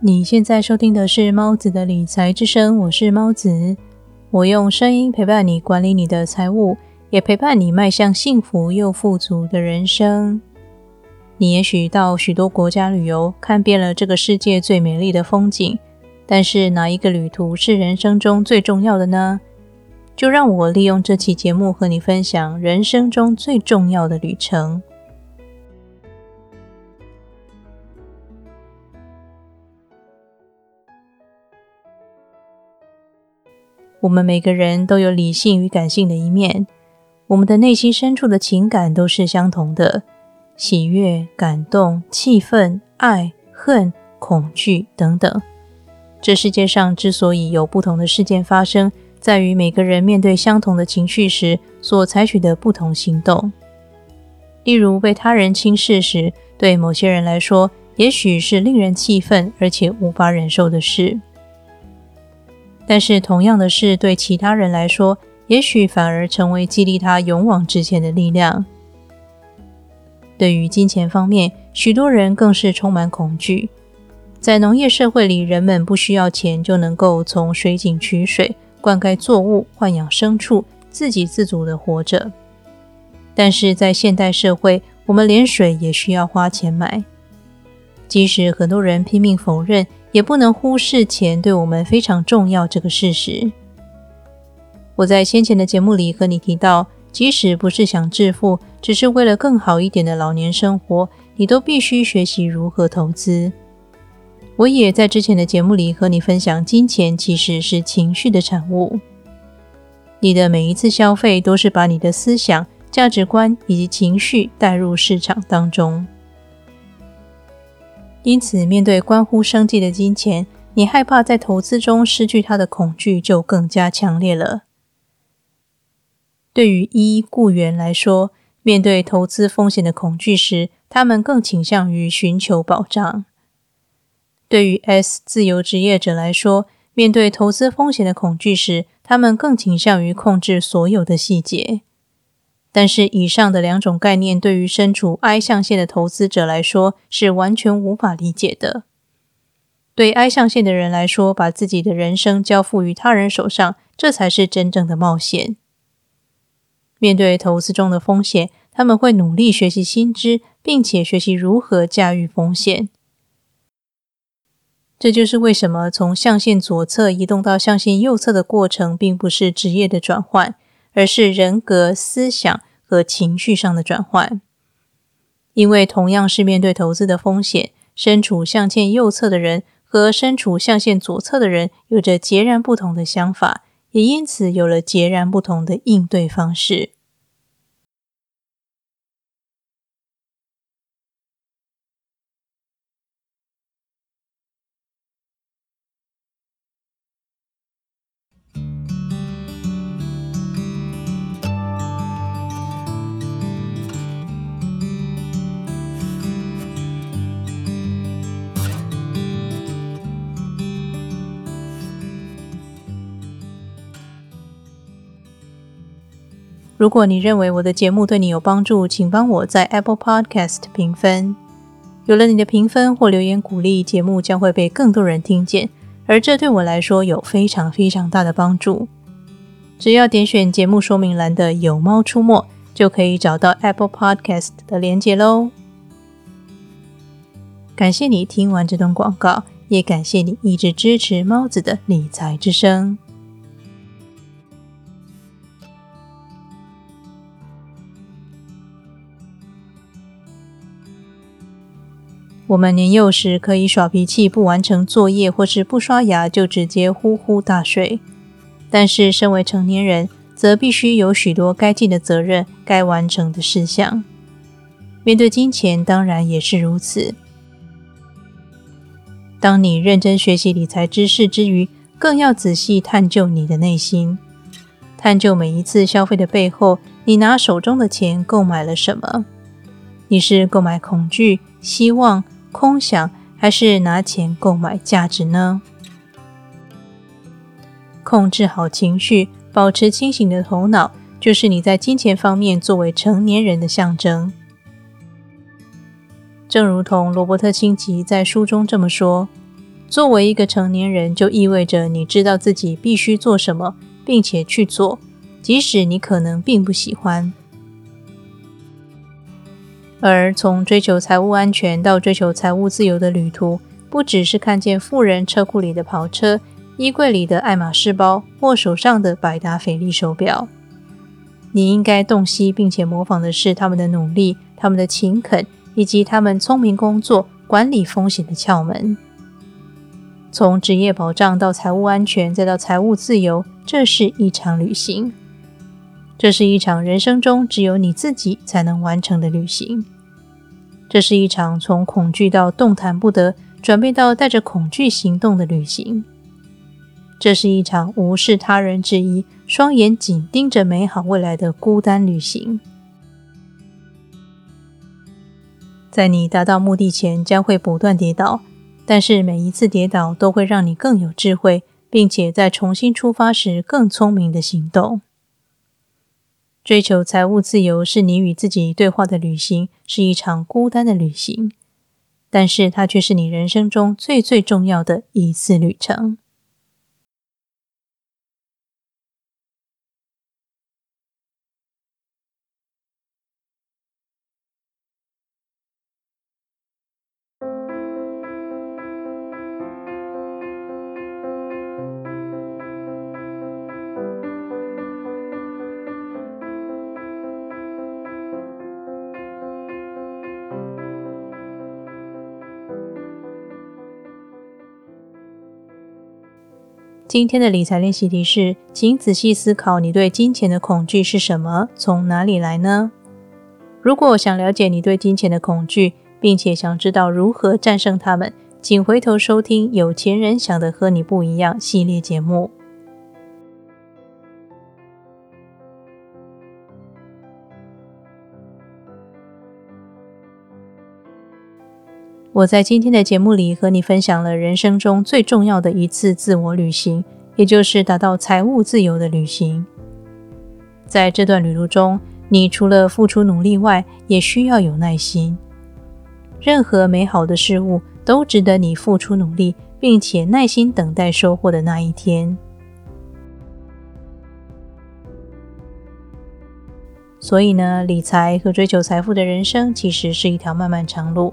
你现在收听的是猫子的理财之声，我是猫子，我用声音陪伴你管理你的财务，也陪伴你迈向幸福又富足的人生。你也许到许多国家旅游，看遍了这个世界最美丽的风景，但是哪一个旅途是人生中最重要的呢？就让我利用这期节目和你分享人生中最重要的旅程。我们每个人都有理性与感性的一面，我们的内心深处的情感都是相同的，喜悦、感动、气愤、爱、恨、恐惧等等。这世界上之所以有不同的事件发生，在于每个人面对相同的情绪时所采取的不同行动。例如，被他人轻视时，对某些人来说，也许是令人气愤而且无法忍受的事；但是，同样的事对其他人来说，也许反而成为激励他勇往直前的力量。对于金钱方面，许多人更是充满恐惧。在农业社会里，人们不需要钱就能够从水井取水。灌溉作物、豢养牲畜，自给自足的活着。但是在现代社会，我们连水也需要花钱买。即使很多人拼命否认，也不能忽视钱对我们非常重要这个事实。我在先前的节目里和你提到，即使不是想致富，只是为了更好一点的老年生活，你都必须学习如何投资。我也在之前的节目里和你分享，金钱其实是情绪的产物。你的每一次消费都是把你的思想、价值观以及情绪带入市场当中。因此，面对关乎生计的金钱，你害怕在投资中失去它的恐惧就更加强烈了。对于一雇员来说，面对投资风险的恐惧时，他们更倾向于寻求保障。对于 S 自由职业者来说，面对投资风险的恐惧时，他们更倾向于控制所有的细节。但是，以上的两种概念对于身处 I 象限的投资者来说是完全无法理解的。对 I 象限的人来说，把自己的人生交付于他人手上，这才是真正的冒险。面对投资中的风险，他们会努力学习新知，并且学习如何驾驭风险。这就是为什么从象限左侧移动到象限右侧的过程，并不是职业的转换，而是人格、思想和情绪上的转换。因为同样是面对投资的风险，身处象限右侧的人和身处象限左侧的人有着截然不同的想法，也因此有了截然不同的应对方式。如果你认为我的节目对你有帮助，请帮我在 Apple Podcast 评分。有了你的评分或留言鼓励，节目将会被更多人听见，而这对我来说有非常非常大的帮助。只要点选节目说明栏的“有猫出没”，就可以找到 Apple Podcast 的连接喽。感谢你听完这段广告，也感谢你一直支持猫子的理财之声。我们年幼时可以耍脾气，不完成作业，或是不刷牙就直接呼呼大睡。但是，身为成年人，则必须有许多该尽的责任、该完成的事项。面对金钱，当然也是如此。当你认真学习理财知识之余，更要仔细探究你的内心，探究每一次消费的背后，你拿手中的钱购买了什么？你是购买恐惧、希望？空想还是拿钱购买价值呢？控制好情绪，保持清醒的头脑，就是你在金钱方面作为成年人的象征。正如同罗伯特清崎在书中这么说：“作为一个成年人，就意味着你知道自己必须做什么，并且去做，即使你可能并不喜欢。而从追求财务安全到追求财务自由的旅途，不只是看见富人车库里的跑车、衣柜里的爱马仕包或手上的百达翡丽手表。你应该洞悉并且模仿的是他们的努力、他们的勤恳，以及他们聪明工作、管理风险的窍门。从职业保障到财务安全，再到财务自由，这是一场旅行。这是一场人生中只有你自己才能完成的旅行。这是一场从恐惧到动弹不得，转变到带着恐惧行动的旅行。这是一场无视他人质疑、双眼紧盯着美好未来的孤单旅行。在你达到目的前，将会不断跌倒。但是每一次跌倒都会让你更有智慧，并且在重新出发时更聪明的行动。追求财务自由是你与自己对话的旅行，是一场孤单的旅行，但是它却是你人生中最最重要的一次旅程。今天的理财练习题是，请仔细思考你对金钱的恐惧是什么，从哪里来呢？如果想了解你对金钱的恐惧，并且想知道如何战胜它们，请回头收听《有钱人想的和你不一样》系列节目。我在今天的节目里和你分享了人生中最重要的一次自我旅行，也就是达到财务自由的旅行。在这段旅途中，你除了付出努力外，也需要有耐心。任何美好的事物都值得你付出努力，并且耐心等待收获的那一天。所以呢，理财和追求财富的人生其实是一条漫漫长路。